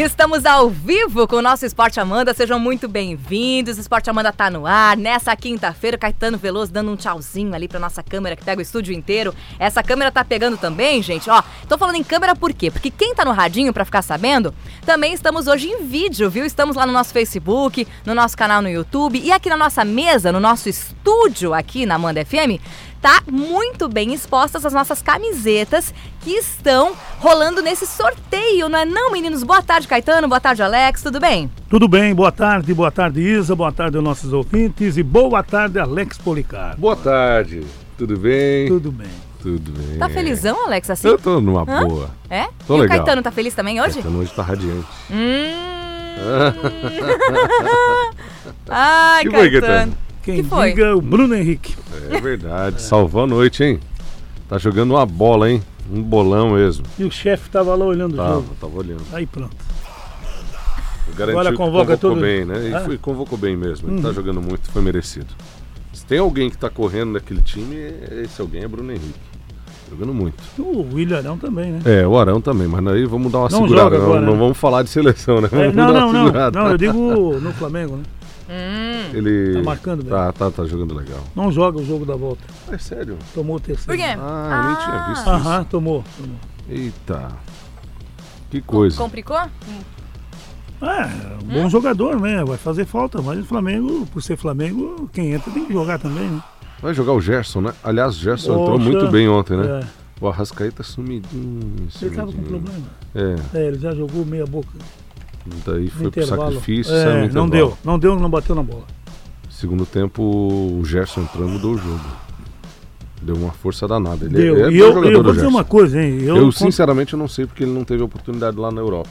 Estamos ao vivo com o nosso Esporte Amanda. Sejam muito bem-vindos. Esporte Amanda tá no ar. Nessa quinta-feira, Caetano Veloso dando um tchauzinho ali pra nossa câmera que pega o estúdio inteiro. Essa câmera tá pegando também, gente. Ó, tô falando em câmera por quê? Porque quem tá no radinho, pra ficar sabendo, também estamos hoje em vídeo, viu? Estamos lá no nosso Facebook, no nosso canal no YouTube e aqui na nossa mesa, no nosso estúdio aqui na Amanda FM, tá muito bem expostas as nossas camisetas que estão rolando nesse sorteio, não é não, meninos? Boa tarde, Caetano. Boa tarde, Alex. Tudo bem? Tudo bem, boa tarde, boa tarde, Isa, boa tarde aos nossos ouvintes e boa tarde, Alex Policar. Boa tarde, tudo bem? Tudo bem. Tudo bem. Tá felizão, Alex, assim? Eu tô numa Hã? boa. É? Tô e legal. o Caetano tá feliz também hoje? Caetano hoje tá radiante. Hum. Ai, Que foi, Caetano. Quem Que foi? diga é o Bruno Henrique. É verdade, salvou a noite, hein? Tá jogando uma bola, hein? Um bolão mesmo. E o chefe tava lá olhando o Tava, jogo. tava olhando. Aí pronto. Eu garanti Agora convoca convocou todo- bem, né? E Ah. foi, convocou bem mesmo. Ele Uhum. tá jogando muito, foi merecido. Se tem alguém que tá correndo naquele time, esse alguém é Bruno Henrique. Jogando muito. O William também, né? É, o Arão também, mas aí vamos dar uma Não segurada. Não, agora, não né? vamos falar de seleção, né? É, Vamos não, dar não, uma não. segurada. Não, eu digo no Flamengo, né? Hum. Ele Tá marcando bem. Tá, tá, tá jogando legal. Não joga o jogo da volta. É sério? Tomou o terceiro. Por quê? Ah, eu nem tinha visto Aham, tomou. tomou. Eita. Que coisa. Complicou? É, um bom jogador, né? Vai fazer falta, mas o Flamengo, por ser Flamengo, quem entra tem que jogar também, né? Vai jogar o Gerson, né? Aliás, o Gerson entrou Poxa. muito bem ontem, né? É, O Arrascaeta sumidinho. ele tava com sumidinho. problema. É, É, ele já jogou meia boca daí foi pro sacrifício, É, não deu, não deu, não bateu na bola. Segundo tempo, o Gerson entrou mudou o jogo. Deu uma força danada. Ele Deu. é, é e eu, eu vou dizer uma coisa, hein? Eu, Eu, sinceramente, eu não sei porque ele não teve oportunidade lá na Europa.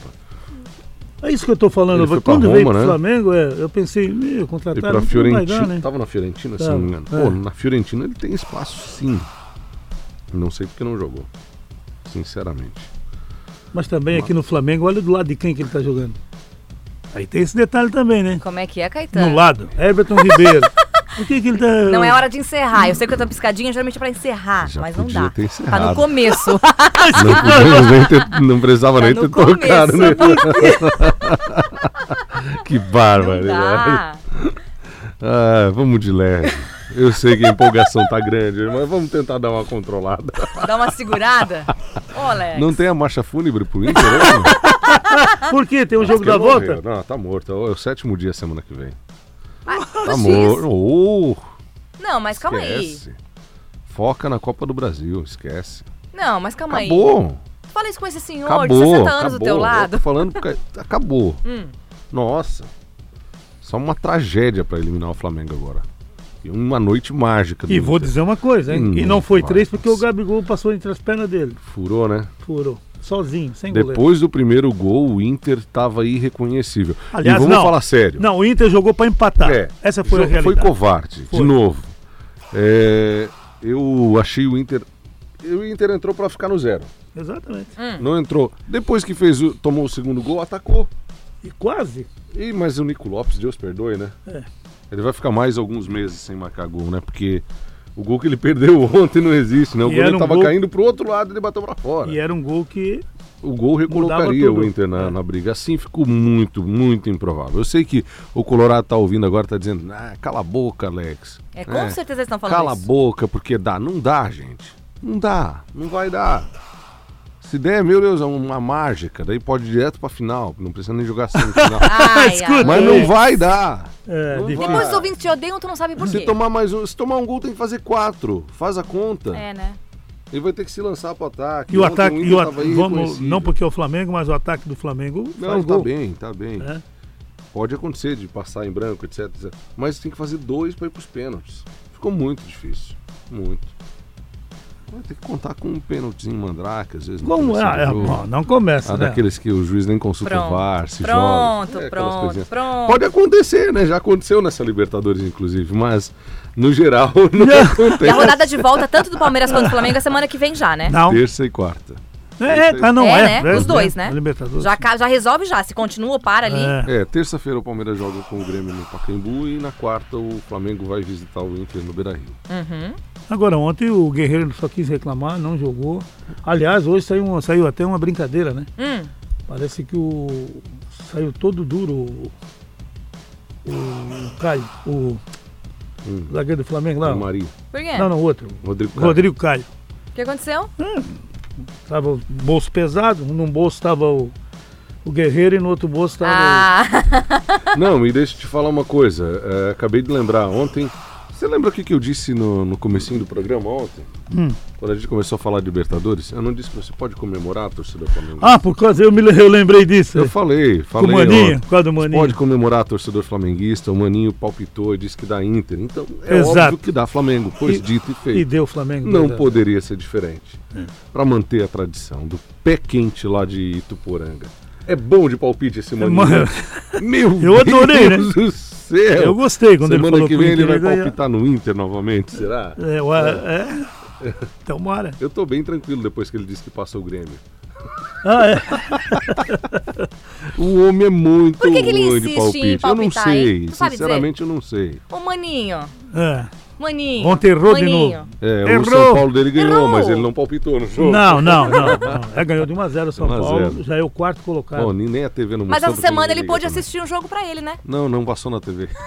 É isso que eu tô falando. Ele pra Quando veio Roma, pro né? Flamengo, é, eu pensei, meu, E contratar pra não vai Fiorentina. dar, né? Tava na Fiorentina, se Tava, não me engano. é. Pô, na Fiorentina ele tem espaço sim. Não sei porque não jogou. Sinceramente. Mas também aqui no Flamengo, olha do lado de quem que ele tá jogando. Aí tem esse detalhe também, né? Como é que é, Caetano? No lado, Everton Ribeiro. Por que que ele tá... Não é hora de encerrar. Eu sei que eu tô piscadinha geralmente é pra encerrar, Já mas não dá. ter Tá no começo. Não, ter- não precisava Tá nem no ter tocado, começo. né? que bárbaro. Ah, vamos de leve. Eu sei que a empolgação tá grande, mas vamos tentar dar uma controlada. Dá uma segurada. Ô. Não tem a marcha fúnebre pro Inter? Por quê? Tem o jogo da morreu. volta? Não, tá morto. É o sétimo dia semana que vem. Ah, Tá X. morto. Oh, Não, mas calma aí. esquece. Foca na Copa do Brasil, esquece. Não, mas calma aí. Acabou. Fala isso com esse senhor Acabou. de 60 anos acabou. do teu Eu lado. tô falando porque acabou. Hum. Nossa. Só uma tragédia pra eliminar o Flamengo agora. Uma noite mágica. E vou Inter. dizer uma coisa, hein? Hum, e não foi vai, três porque o. Gabigol passou entre as pernas dele. Furou, né? Furou. Sozinho, sem goleiro. Depois do primeiro gol, o Inter tava irreconhecível. Aliás, e vamos não. falar sério. Não, o Inter jogou pra empatar. É, Essa foi a realidade. Foi covarde, Foi. de novo. É, eu achei o Inter. O Inter entrou pra ficar no zero. Exatamente. Hum. Não entrou. Depois que fez o- tomou o segundo gol, atacou. E quase. E, mas o Nico Lopes, Deus perdoe, né? É. Ele vai ficar mais alguns meses sem marcar gol, né? Porque o gol que ele perdeu ontem não existe, né? O E goleiro um tava gol- caindo pro outro lado e ele bateu pra fora. E era um gol que. o gol recolocaria o Inter na, É. na briga. Assim ficou muito, muito improvável. Eu sei que o Colorado tá ouvindo agora, tá dizendo, ah, cala a boca, Alex. É, com certeza eles estão falando Cala isso. a boca, porque dá. Não dá, gente. Não dá. Não vai dar. Se der, meu Deus, é uma mágica. Daí pode ir direto pra final. Não precisa nem jogar. Ai, Escuta, ai. Mas não vai dar. É, Não. Depois os ouvintes te odeiam, tu não sabe por Se quê. tomar mais um, se tomar um gol tem que fazer quatro. Faz a conta. É, né? Ele vai ter que se lançar pro ataque. E o ataque. Inter E o, tava vamos, não porque é o Flamengo, mas o ataque do Flamengo Não, faz tá gol. bem, tá bem. É. Pode acontecer de passar em branco, etc, etc. Mas tem que fazer dois pra ir pros pênaltis. Ficou muito difícil. Muito. Vai ter que contar com um pênaltizinho mandrake, às vezes. Como é? é, bom, não começa, Ah, né? daqueles que o juiz nem consulta Pronto. o VAR, se Pronto, joga. É, pronto, coisinhas. pronto. Pode acontecer, né? Já aconteceu nessa Libertadores, inclusive, mas no geral não Já. E a acontece. rodada de volta, tanto do Palmeiras quanto do Flamengo, é semana que vem já, né? Não. Terça e quarta. É, é, ah, não, É, é. né? Os dois, né? é, Libertadores. Já, ca- já resolve já, se continua ou para ali. É. É, terça-feira o Palmeiras joga com o Grêmio no Pacaembu e na quarta o Flamengo vai visitar o Inter no Beira-Rio. Uhum. Agora, ontem o Guerreiro só quis reclamar, não jogou. Aliás, hoje saiu, uma- saiu até uma brincadeira, né? Hum, Parece que o. Saiu todo duro o. O Caio, o Hum. zagueiro do Flamengo lá. O Marinho. por quê? Não, não, outro. Rodrigo Caio. Rodrigo Caio. O que aconteceu? Tava o bolso pesado, num bolso estava o, o Guerreiro e no outro bolso estava Ah, Não, me deixa te falar uma coisa. É, acabei de lembrar ontem. Você lembra o que, que eu disse no, no comecinho do programa ontem? Hum. Quando a gente começou a falar de Libertadores, eu não disse que você pode comemorar a torcida Flamengo. Ah, por causa, eu, me, eu lembrei disso. eu falei, Com falei. o Maninho, por causa do Maninho. Pode comemorar torcedor flamenguista, o Maninho palpitou e disse que dá Inter. Então é Exato. óbvio que dá Flamengo, pois E- dito e feito. E deu Flamengo. Não a- poderia ser diferente. Para manter a tradição do pé quente lá de Ituporanga. É bom de palpite esse maninho. Mano, né? Meu Eu adorei, né? Deus do céu. Eu gostei quando ele Semana falou que vem ele vai ganhar. palpitar no Inter novamente, será? É, o- é. Tomara. Eu tô bem tranquilo depois que ele disse que passa o Grêmio. Ah, é. O homem é muito Por que que ele ruim de insiste em palpite. Eu não palpitar, sei, sinceramente eu não sei. Ô, maninho, é. Maninho. Ontem errou de maninho. novo. É, o Errou. São Paulo dele ganhou, Errou. mas ele não palpitou no jogo. Não, não, não, não. É, ganhou de 1x0 o São 1 a 0. Paulo, já é o quarto colocado. Bom, nem a TV não Mas essa semana ele pôde assistir um jogo pra ele, né? Não, não passou na TV.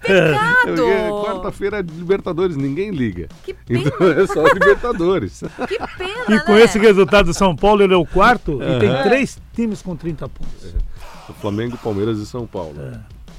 Pecado! É, Quarta-feira é de Libertadores, ninguém liga. Que pena, Então é só Libertadores. que pena, E com né? esse resultado do São Paulo, ele é o quarto e tem três times com 30 pontos. O Flamengo, Palmeiras e São Paulo.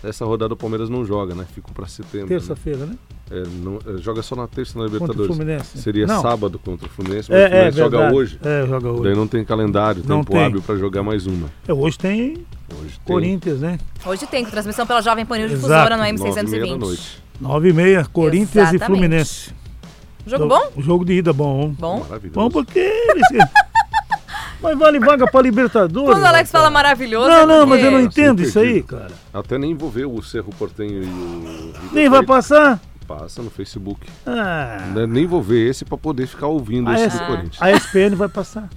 Essa rodada o Palmeiras não joga, né? Ficou pra setembro. né? Terça-feira, né? É, não- é, joga só na terça na Contra o Libertadores. Fluminense. Seria Não. sábado contra o Fluminense, mas o É, é, Fluminense joga verdade. hoje. É, joga Daí hoje. não tem calendário, Não tempo tem. hábil pra jogar mais uma. É, hoje tem Hoje tem Corinthians, né? Hoje tem, com transmissão pela Jovem Pan News Exato. Difusora no nove e meia da M620. noite. 9 e meia, Corinthians e Exatamente. Fluminense. Jogo bom? O jogo de ida bom. Bom. Maravilhoso. Bom porque eles... Mas vale vaga pra Libertadores. Quando o Alex fala maravilhoso. Não, é não, mas eu não entendo isso aí, cara. Até nem vou ver o Cerro Portenho e o. Nem vai passar. Passa no Facebook. Ah, Né, Nem vou ver esse pra poder ficar ouvindo Ah, esse essa- do Corinthians. a SPN vai passar.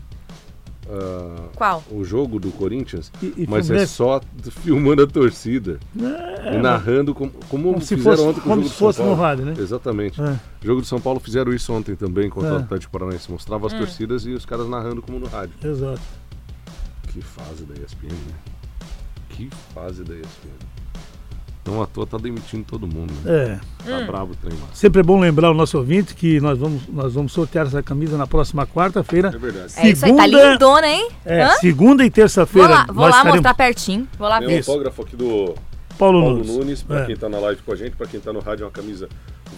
Ah, Qual? o jogo do Corinthians, E- e mas é só filmando a torcida e narrando como, como, Como se fizeram fosse- ontem com como o jogo do São no rádio, né? Exatamente. É. O jogo do São Paulo fizeram isso ontem também contra É. o Atlético Paranaense. Mostrava Hum. as torcidas e os caras narrando como no rádio. Exato. Que fase da ESPN, né? Que fase da ESPN. Não à toa tá demitindo todo mundo, né? É. Tá bravo o trem lá. Sempre é bom lembrar o nosso ouvinte que nós vamos, nós vamos sortear essa camisa na próxima quarta-feira. É verdade. É isso aí, tá Segunda- lindona, hein? É, Hã? segunda e Vou terça-feira. lá, vou lá estaremos- mostrar pertinho. Vou lá Tem ver. um Isso. autógrafo aqui do Paulo, Paulo Nunes. Nunes, pra É. quem tá na live com a gente, pra quem tá no rádio, é uma camisa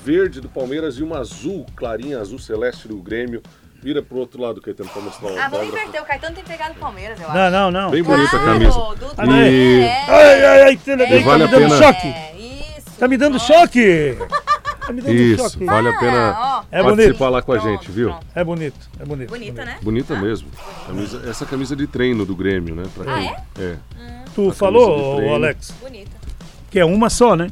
verde do Palmeiras e uma azul, clarinha, azul celeste do Grêmio. Vira pro outro lado, Caetano, pra mostrar o Ah, vamos inverter. O Caetano tem pegado o Palmeiras, eu acho. Não, não, não. Bem bonita a camisa. do Ah, não é? E- É. Ai, ai, ai, Tena, É, tá vale me a dando pena- choque. É, isso. Tá me dando choque. Tá me dando Isso, choque. vale a Ah, pena ó. É participar bonito. lá com a Pronto, gente, viu? pronto. É bonito, é bonito. Bonita, né? Bonita mesmo. Camisa- essa camisa de treino do Grêmio, né? Pra Ah, quem- é? É. Tu de falou, treino. ô, Alex, Bonita. que é uma só, né?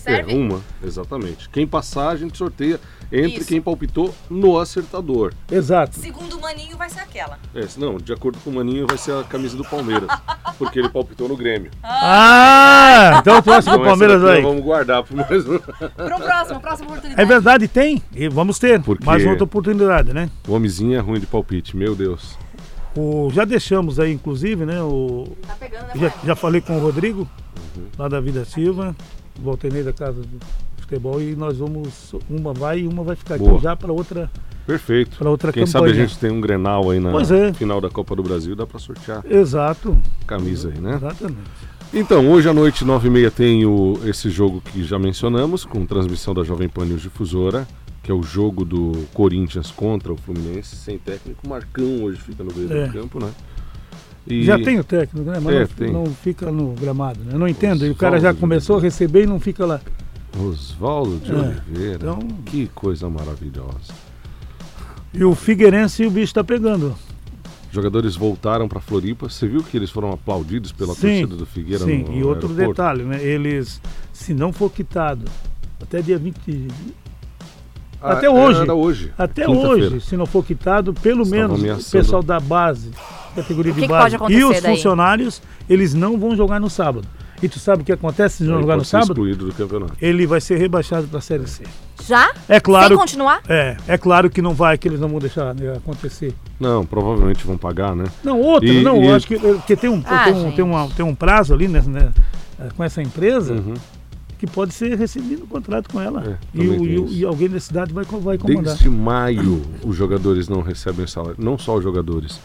Serve? É, uma, exatamente. Quem passar, a gente sorteia entre Isso. quem palpitou no acertador. Exato. Segundo o Maninho, vai ser aquela. É, não, de acordo com o Maninho, vai ser a camisa do Palmeiras. porque ele palpitou no Grêmio. Ah, então tu acha que o Palmeiras vai. Vamos guardar pro mais um. Para um próximo, próxima oportunidade. É verdade, tem. E vamos ter Porque- mais outra oportunidade, né? O homenzinho é ruim de palpite, meu Deus. O, já deixamos aí, inclusive, né? O, Tá pegando, né, já, já falei com o Rodrigo, Uhum. lá da Vida Silva, voltei da casa do futebol e nós vamos. Uma vai e uma vai ficar Boa. aqui já para outra, Perfeito. pra outra Quem campanha. sabe a gente tem um Grenal aí na é. final da Copa do Brasil, dá pra sortear Exato, camisa aí, né? exatamente. Então, hoje à noite, 9h30, tem o, esse jogo que já mencionamos, com transmissão da Jovem Pan News Difusora, que é o jogo do Corinthians contra o Fluminense, sem técnico. Marcão hoje fica no meio É. do campo, né? E- Já tem o técnico, né? Mas É, não, não fica no gramado, né? Eu não entendo. Os E o cara já começou a receber e não fica lá. Oswaldo de É, Oliveira. então- Que coisa maravilhosa. E o Figueirense o bicho tá pegando. Jogadores voltaram para Floripa. Você viu que eles foram aplaudidos pela Sim, torcida do Figueira Sim, e outro aeroporto? detalhe, né? Eles, se não for quitado até dia 20. Ah, até hoje. Era hoje. Até hoje, se não for quitado, pelo Estavam menos o pessoal da base, categoria de que que base, e os daí? funcionários, eles não vão jogar no sábado. E tu sabe o que acontece se não Ele jogar no sábado? excluído do campeonato. Ele vai ser rebaixado para a Série C. Já? É claro. Sem continuar? É, é claro que não vai, que eles não vão deixar né, acontecer. Não, provavelmente vão pagar, né? Não, outra, E- não, e- eu acho que porque tem um, Ah, tem, um, tem, uma- tem um prazo ali né, né, com essa empresa Uhum. Que pode ser recebido um contrato com ela. É, e, o- e o- alguém da cidade vai, vai comandar. Desde maio os jogadores não recebem salário. Não só os jogadores.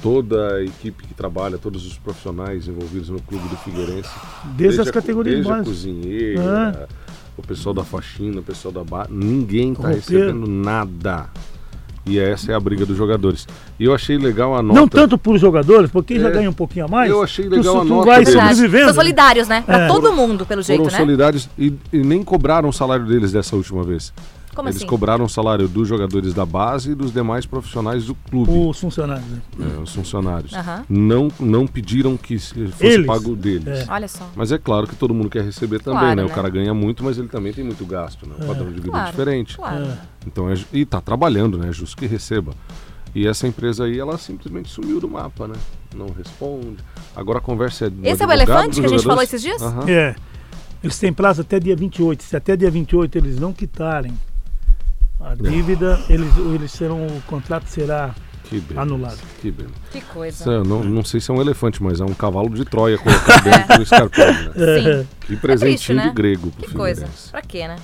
Toda a equipe que trabalha, todos os profissionais envolvidos no clube do Figueirense. Desde, as a- categorias desde básicas. cozinheira, o pessoal da faxina, o pessoal da bar, ninguém está recebendo nada. E essa é a briga dos jogadores. E eu achei legal a nota. Não tanto por jogadores, porque já É. ganha um pouquinho a mais. Eu achei legal tu, a nota vai sobrevivendo. São solidários, né? Pra É. todo mundo, pelo jeito, foram né? solidários e, e nem cobraram o salário deles dessa última vez. Como Eles assim? cobraram o salário dos jogadores da base e dos demais profissionais do clube. Os funcionários. né? É, os funcionários. Aham. Não, não pediram que se- fosse Eles. pago deles. É. Olha só. Mas é claro que todo mundo quer receber também, Claro, né? né? O cara ganha muito, mas ele também tem muito gasto, né? O padrão de vida é Claro, diferente. Claro. É. Então é, e tá trabalhando, né? É justo que receba. E essa empresa aí, ela simplesmente sumiu do mapa, né? Não responde. Agora a conversa é do Esse é o elefante que a gente falou esses dias? Aham. É. Eles têm prazo até dia 28. Se até dia 28 eles não quitarem É. a dívida, eles, eles serão, o contrato será Que beleza. Anulado. Que beleza. Que coisa. É- não, não sei se é um elefante, mas é um cavalo de Troia colocado dentro do escarpão, né? Sim. Que presentinho triste, né? de grego Que coisa. Figueirense. Pra quê, né?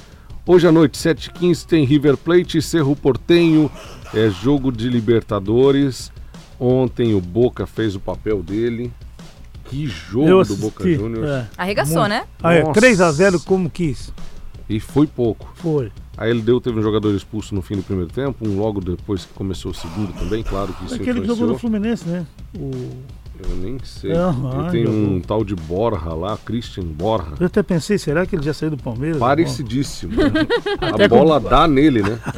Hoje à noite, 7h15, tem River Plate e Cerro Portenho. É jogo de Libertadores. Ontem o Boca fez o papel dele. Que jogo Eu do Boca assisti. Juniors. É. Arregaçou, né? Ah, é, Nossa. 3x0 como quis. E foi pouco. Foi. Aí ele deu, teve um jogador expulso no fim do primeiro tempo, um logo depois que começou o segundo também, claro que isso Aquele que jogou no Fluminense, né? O... Eu nem sei. Aham, e tem um jogou. tal de Borra lá, Christian Borra. Eu até pensei, será que ele já saiu do Palmeiras? Parecidíssimo. né? A com- bola dá nele, né?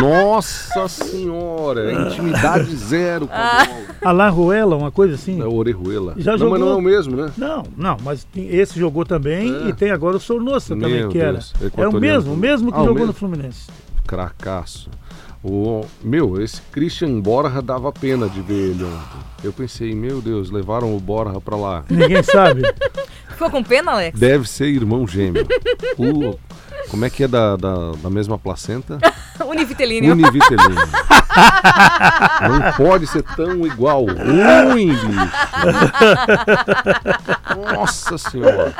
Nossa senhora, é intimidade zero com a bola. Alain Ruela, uma coisa assim? É o Orejuela. Já não, jogou- mas não é o mesmo, né? Não, não, mas tem- esse jogou também É. e tem agora o Sornosa também, Meu que era. Deus, É o mesmo, o mesmo que Ah, jogou mesmo? no Fluminense. Cracaço. O, meu, esse Christian Borja dava pena de ver ele ontem. Eu pensei, meu Deus, levaram o Borja pra lá. Ninguém sabe. Ficou com pena, Alex? Deve ser irmão gêmeo. O, como é que é da, da, da mesma placenta? Univitelíneo. Univitelino. Não pode ser tão igual. Ruim, bicho. Nossa senhora.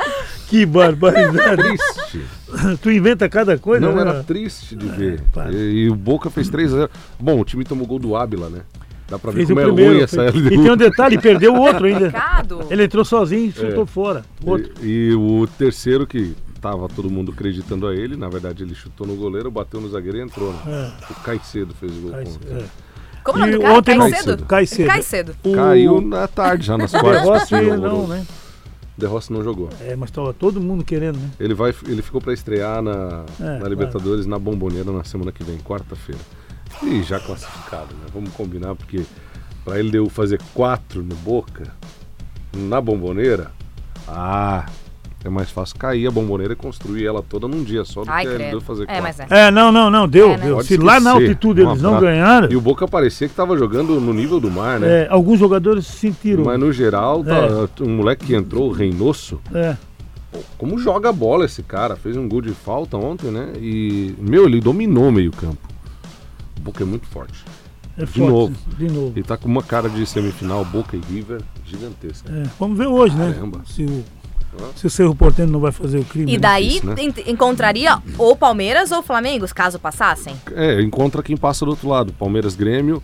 que barbaridade. Triste. tu inventa cada coisa, Não, né? era triste de ver. para. E, e o Boca fez 3x0. Bom, o time tomou gol do Ábila, né? Dá pra ver Fez o como é primeiro. ruim fez- essa E tem um detalhe, perdeu o outro ainda. Ele entrou sozinho e chutou É. fora. O Outro. E, e o terceiro que tava todo mundo acreditando a ele, na verdade ele chutou no goleiro, bateu no zagueiro e entrou. Né? É. O Caicedo fez o gol Cai- contra. é. Como o E do cara? ontem não- Cai cedo? Cai cedo. Cai cedo. O- Caiu na tarde, já nas O quartas. Rossi que não, né? De Rossi não jogou. É, mas tava todo mundo querendo, né? Ele, vai, ele ficou para estrear na, É, na claro. Libertadores na Bomboneira na semana que vem, quarta-feira. E já classificado, né? Vamos combinar, porque para ele deu fazer quatro no Boca, na Bomboneira, ah, é mais fácil cair a Bomboneira e construir ela toda num dia só do Ai, que ele credo. deu fazer É, mas é. É, não, não, não, deu. É, né? deu. Se lá na altitude eles não prata. ganharam, E o Boca parecia que tava jogando no nível do mar, né? é, alguns jogadores sentiram. Mas no geral, tá, um moleque que entrou, o Reynoso, É. Como joga a bola esse cara? Fez um gol de falta ontem, né? E, meu, ele dominou o meio-campo. O Boca é muito forte. É De forte, novo. De novo. Ele tá com uma cara de semifinal, Boca e River, gigantesca. É, vamos ver hoje, né? Caramba. Se o, se o Cerro Porteño não vai fazer o crime. E né? daí difícil, né? en- encontraria ou Palmeiras ou Flamengo, caso passassem? É, encontra quem passa do outro lado. Palmeiras, Grêmio,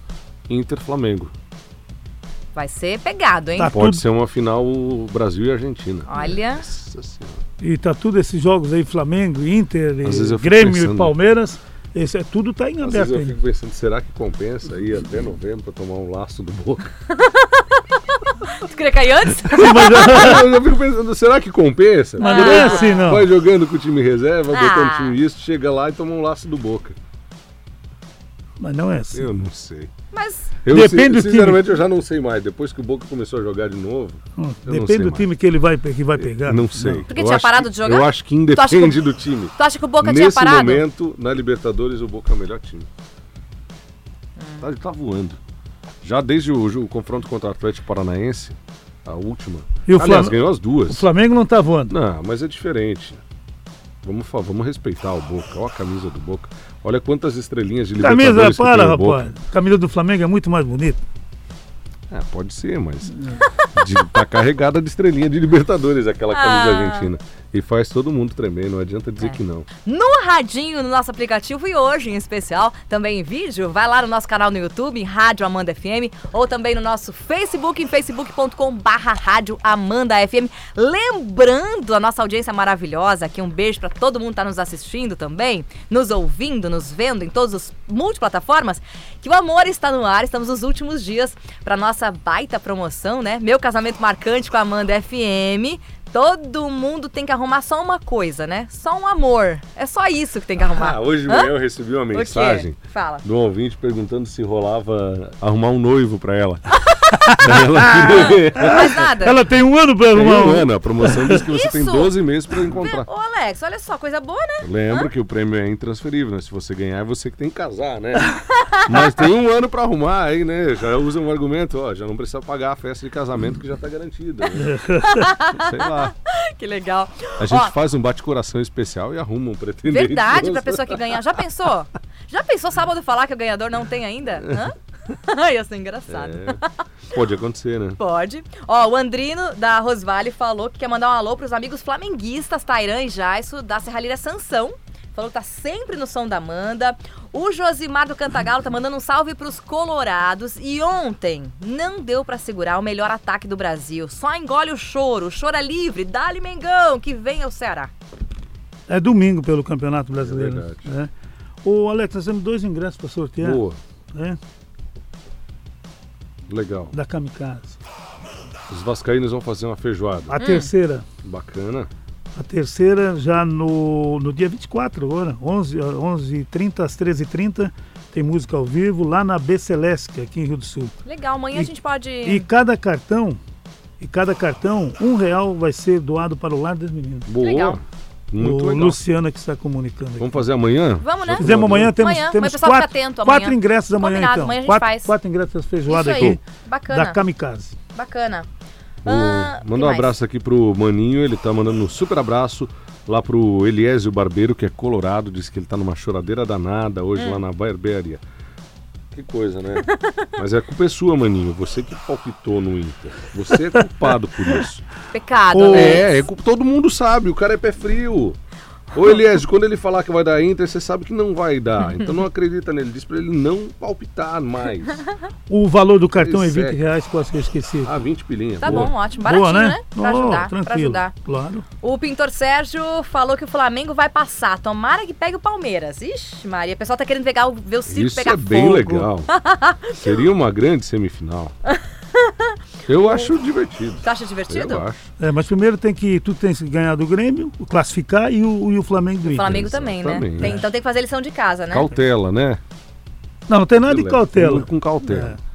Inter, Flamengo. Vai ser pegado, hein? Tá. Pode Tudo- ser uma final Brasil e Argentina. Olha. Nossa senhora. E tá tudo esses jogos aí, Flamengo, Inter, e Às Grêmio pensando- e Palmeiras. Esse é, tudo tá em Às aberto vezes eu fico pensando, será que compensa ir até novembro pra tomar um laço do Boca? Tu queria cair antes? eu já fico pensando, será que compensa? Mas não é assim, não. Vai jogando com o time reserva, Ah. botando o time isso, chega lá e toma um laço do Boca. Mas não é assim. Eu não sei. Mas Eu, Depende do sin- Sinceramente, eu já não sei mais. Depois que o Boca começou a jogar de novo, Hum, eu não sei Depende do mais. time que ele vai, que vai pegar. não sei. Porque Eu tinha acho parado que- de jogar? Eu acho que Tu acha que independe do time. tu acha que o Boca tinha Nesse parado? momento, na Libertadores, o Boca é o melhor time. Hum. Tá, ele tá voando. Já desde o, o confronto contra o Atlético Paranaense, a última. E o Aliás, Flam- ganhou as O duas. Flamengo não tá voando. Não, mas é diferente. Vamos, vamos respeitar o Boca. Olha a camisa do Boca. Olha quantas estrelinhas de Camisa, Libertadores que para, tem o Boca. rapaz. Camisa do Flamengo é muito mais bonita. É, pode ser, mas de, tá carregada de estrelinha de Libertadores aquela camisa Ah. argentina. E faz todo mundo tremer, não adianta dizer É. que não. no radinho, no nosso aplicativo e hoje em especial, também em vídeo, vai lá no nosso canal no YouTube, em Rádio Amanda FM, ou também no nosso Facebook, em facebook.com barra Rádio Amanda FM. Lembrando a nossa audiência maravilhosa, aqui um beijo pra todo mundo que tá nos assistindo também, nos ouvindo, nos vendo em todas as multiplataformas, que o amor está no ar, estamos nos últimos dias pra nossa baita promoção, né? Meu casamento marcante com a Amanda FM. Todo mundo tem que arrumar só uma coisa, né? Só um amor. É só isso que tem que arrumar. Ah, hoje de Hã? manhã eu recebi uma mensagem um ouvinte perguntando se rolava arrumar um noivo pra ela. Ela Mais nada. Ela tem um ano pra Tem arrumar. um um- ano, a promoção diz que você tem Isso. 12 meses pra encontrar. Ô, Alex, olha só, coisa boa, né? Lembra que o prêmio é intransferível, né? Se você ganhar, é você que tem que casar, né? Mas tem um ano pra arrumar aí, né? Já usa um argumento, ó, já não precisa pagar a festa de casamento que já tá garantida. Né? Sei lá. Que legal. A gente Ó, faz um bate-coração especial e arruma um pretendente. Verdade pra pessoa que ganhar. Já pensou? Já pensou sábado falar que o ganhador não tem ainda? Hã? Ia ser engraçado. É, pode acontecer, né? Pode. Ó, o Andrino da Rosvale falou que quer mandar um alô pros amigos flamenguistas Tairan e Jaisso da Serralheira Sansão. Falou que tá sempre no som da Amanda. O Josimar do Cantagalo tá mandando um salve pros colorados. E ontem não deu pra segurar o melhor ataque do Brasil. Só engole o choro. Chora livre. Dá-lhe Mengão, que vem ao Ceará. É domingo pelo Campeonato Brasileiro. É verdade. né? Ô, Alex, nós temos dois ingressos para sortear. Boa, né? Legal. Da Kamikaze. Os vascaínos vão fazer uma feijoada. A terceira. Bacana. A terceira já no, no dia 24 agora, 11, 11h30 às 13h30, tem música ao vivo lá na B Celeste, aqui em Rio do Sul. Legal, amanhã a E- gente pode. E cada cartão, e cada cartão, um real vai ser doado para o Lar das Meninas. Boa. Legal. Muito o legal. Luciana que está comunicando aqui. Vamos fazer amanhã? Vamos, né? Fizemos amanhã, temos, Amanhã, temos quatro, atento amanhã. quatro ingressos amanhã Combinado, então. amanhã a gente quatro, faz. quatro ingressos da feijoada aqui Bacana. da Kamikaze. Bacana. O- Ah, manda um abraço aqui pro Maninho, ele tá mandando um super abraço lá pro Eliésio Barbeiro, que é colorado, diz que ele tá numa choradeira danada hoje Hum. lá na barbearia. Que coisa, né? Mas a culpa é sua, Maninho, você que palpitou no Inter. Você é culpado por isso. Pecado, Ô, Alex. É, é culpa- todo mundo sabe, o cara é pé frio. Ô Eliésio, quando ele falar que vai dar Inter, você sabe que não vai dar. Então não acredita nele, diz pra ele não palpitar mais. O valor do cartão é Pois é. 20 reais, quase que eu esqueci. Ah, 20 pilinhas. Tá boa. bom, ótimo. Baratinho, Boa, né? né? Pra Oh, ajudar, pra tranquilo. ajudar. Claro. O pintor Sérgio falou que o Flamengo vai passar. Tomara que pegue o Palmeiras. Ixi, Maria, o pessoal tá querendo pegar o, ver o circo Isso pegar é bem fogo. legal. Seria uma grande semifinal. Eu acho divertido. Tu acha divertido? Eu acho. É, mas primeiro tem que tu tem que ganhar do Grêmio, classificar e o, e o Flamengo do O Inter. Flamengo também, né? Exatamente. Tem- então tem que fazer lição de casa, né? Cautela, né? Não, não tem nada de cautela. Com cautela. É.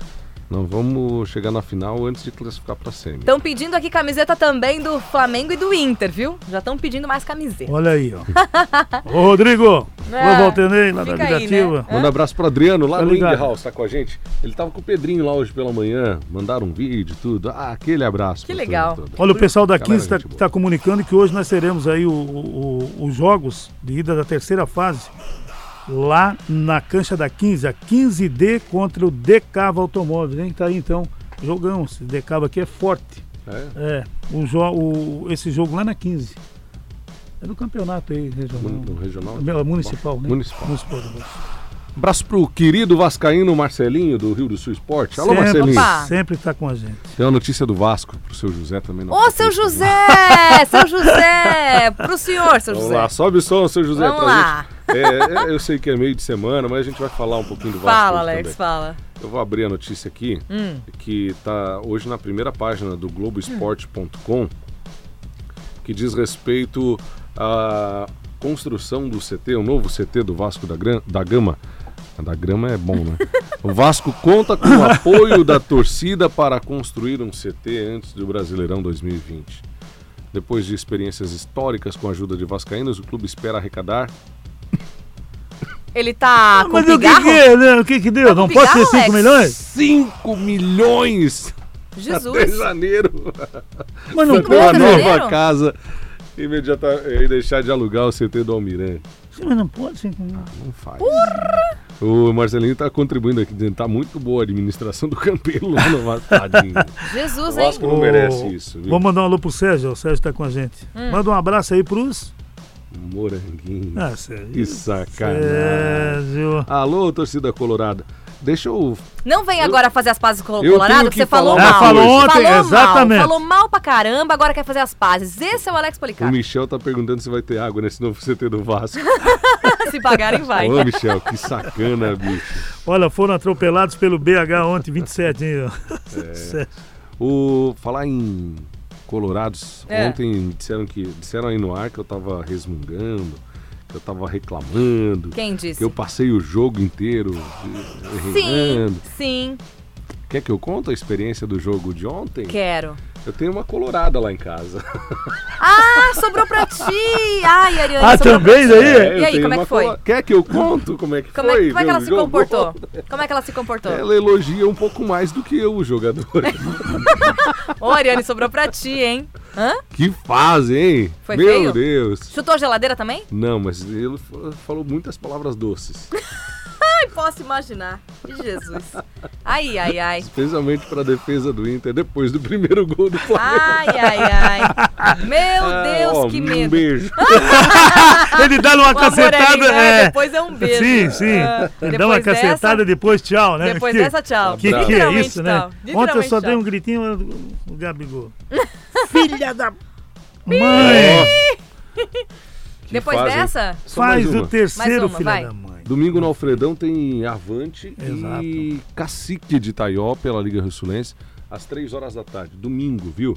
Não vamos chegar na final antes de classificar pra semi. Estão pedindo aqui camiseta também do Flamengo e do Inter, viu? Já estão pedindo mais camiseta. Olha aí, ó. Ô, Rodrigo, É, ô, Valtenei, lá da fica aí, Negativa. né? Manda um abraço pro Adriano lá Tá no Indie ligado. House, tá com a gente. Ele tava com o Pedrinho lá hoje pela manhã, mandaram um vídeo, tudo. Ah, aquele abraço. Que legal. Olha, o pessoal da Galera, 15 está gente boa. comunicando que hoje nós teremos aí o- o- o- os jogos de ida da terceira fase lá na cancha da 15, a 15D contra o Decava Automóveis, hein? Tá aí então, jogão. Esse Decava aqui é forte. É, É, o, jo o- esse jogo lá na 15. É do campeonato aí, regional. no regional. Meu, Municipal, né? Municipal. Municipal. Vasco. Abraço pro querido Vascaíno Marcelinho, do Rio do Sul Esporte. Alô, sempre, Marcelinho. Opa. sempre tá com a gente. Tem uma notícia do Vasco pro seu José também. Ô, seu José! seu José! Pro senhor, seu Vamos José. lá, sobe o som, seu José, Vamos pra lá. gente É, é, eu sei que é meio de semana, mas a gente vai falar um pouquinho do Vasco. Fala, hoje Alex, também. fala. Eu vou abrir a notícia aqui, Hum. que está hoje na primeira página do Globoesporte.com, que diz respeito à construção do CT, o novo CT do Vasco da, Gran- da Gama. A Da Grama é bom, né? O Vasco conta com o apoio da torcida para construir um CT antes do Brasileirão 2020. Depois de experiências históricas com a ajuda de vascaínos, o clube espera arrecadar Ele tá com Mas o que que é, né? O que que deu? Tá Não pode ser pigarro, 5 Alex? milhões? 5 milhões até Jesus. janeiro. Mas não uma pode, não. janeiro? nova casa imediatamente e deixar de alugar o CT do Almirante. Sim, Mas não pode 5 milhões. Não faz. O Marcelinho tá contribuindo aqui, dizendo tá muito boa a administração do Campelo lá no Vasco. Tadinho. Jesus, O hein? Vasco não merece isso, viu? Vou mandar um alô pro Sérgio, o Sérgio tá com a gente. Hum. Manda um abraço aí pros. Moranguinho. Ah, Sérgio. Que sacanagem. Sérgio. Alô, torcida colorada. Deixa eu. Não vem agora fazer as pazes com o eu Colorado, que você falou mal. uma falou ontem, falou exatamente. mal. Falou mal pra caramba, agora quer fazer as pazes. Esse é o Alex O Policarpo. Michel tá perguntando se vai ter água nesse novo CT do Vasco. Se pagarem, vai. Ô, Michel, que sacana, bicho. Olha, foram atropelados pelo BH ontem, 27, hein? É. O falar em Colorados, É. ontem disseram que disseram aí no ar que eu tava resmungando, que eu tava reclamando, Quem disse? que eu passei o jogo inteiro Sim, reinando. sim, Quer que eu conte a experiência do jogo de ontem? quero. Eu tenho uma colorada lá em casa. Ah, sobrou pra ti! Ai, Ariane, Ah, também pra ti. daí? É, E aí, como é que foi? colo- Quer que eu conto como é que Como é, foi? como é que ela se jogo? comportou? Como é que ela se comportou? Ela elogia um pouco mais do que eu, o jogador. Ô, Ariane, sobrou pra ti, hein? Hã? que fase, hein? Foi Meu feio? Deus. Chutou a geladeira também? Não, mas ele fa- falou muitas palavras doces. Ai, posso imaginar. Jesus. Ai, ai, ai. Especialmente para a defesa do Inter depois do primeiro gol do Flamengo. Ai, ai, ai. Meu Ah, Deus, ó, que Um medo. beijo. Ele dá uma O é cacetada. né? é. Depois é um beijo. Sim, sim. Ah, Ele dá uma cacetada dessa- e depois tchau, né? Depois que, dessa, tchau. Que, que é isso, né? Ontem eu só dei tchau. um gritinho o o Gabigol. Filha da mãe! Que Depois hein? dessa, Faz o terceiro, filha da mãe. Domingo no Alfredão tem Avante Exato. e Cacique de Itaió pela Liga Rio-Sulense às 3 horas da tarde. Domingo, viu?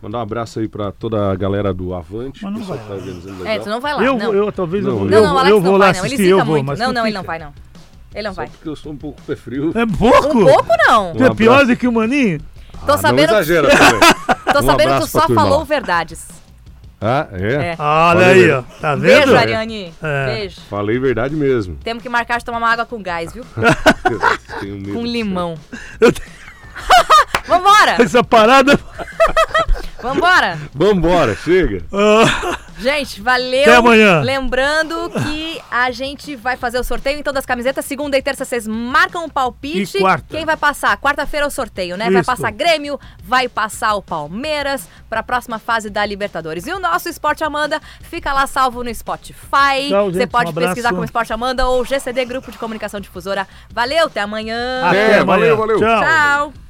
Mandar um abraço aí pra toda a galera do Avante. Mas não pessoal vai que tá organizando é, tu não vai lá, Eu, não. eu talvez eu, Não, vou- Não, eu, não, Alex eu vou não lá vai, não. Ele assistir, eu vou, muito. mas Não, não, ele não vai, não. Ele não Só vai. porque eu sou um pouco pé frio. É pouco? Um pouco, não. Tu é Um pior do que o Maninho? Tô Ah, sabendo, Não exagera também. tô Um sabendo que tu só falou verdades. Ah, é? É. Olha Valeu, aí, ó. Tá vendo? Beijo, Ariane. É. Beijo. Falei verdade mesmo. Temos que marcar de tomar uma água com gás, viu? Tenho medo Com limão. Vambora! Essa parada. Vambora! Vambora, chega. Gente, valeu. Até amanhã. Lembrando que a gente vai fazer o sorteio então das camisetas. Segunda e terça vocês marcam o palpite. E quarta. Quem vai passar? Quarta-feira é o sorteio, né? Vai Isso. passar Grêmio, vai passar o Palmeiras para a próxima fase da Libertadores. E o nosso Esporte Amanda fica lá salvo no Spotify. Tchau, Você pode um pesquisar como Esporte Amanda ou GCD Grupo de Comunicação Difusora. Valeu, até amanhã. Até É, amanhã. valeu, valeu. Tchau. Tchau.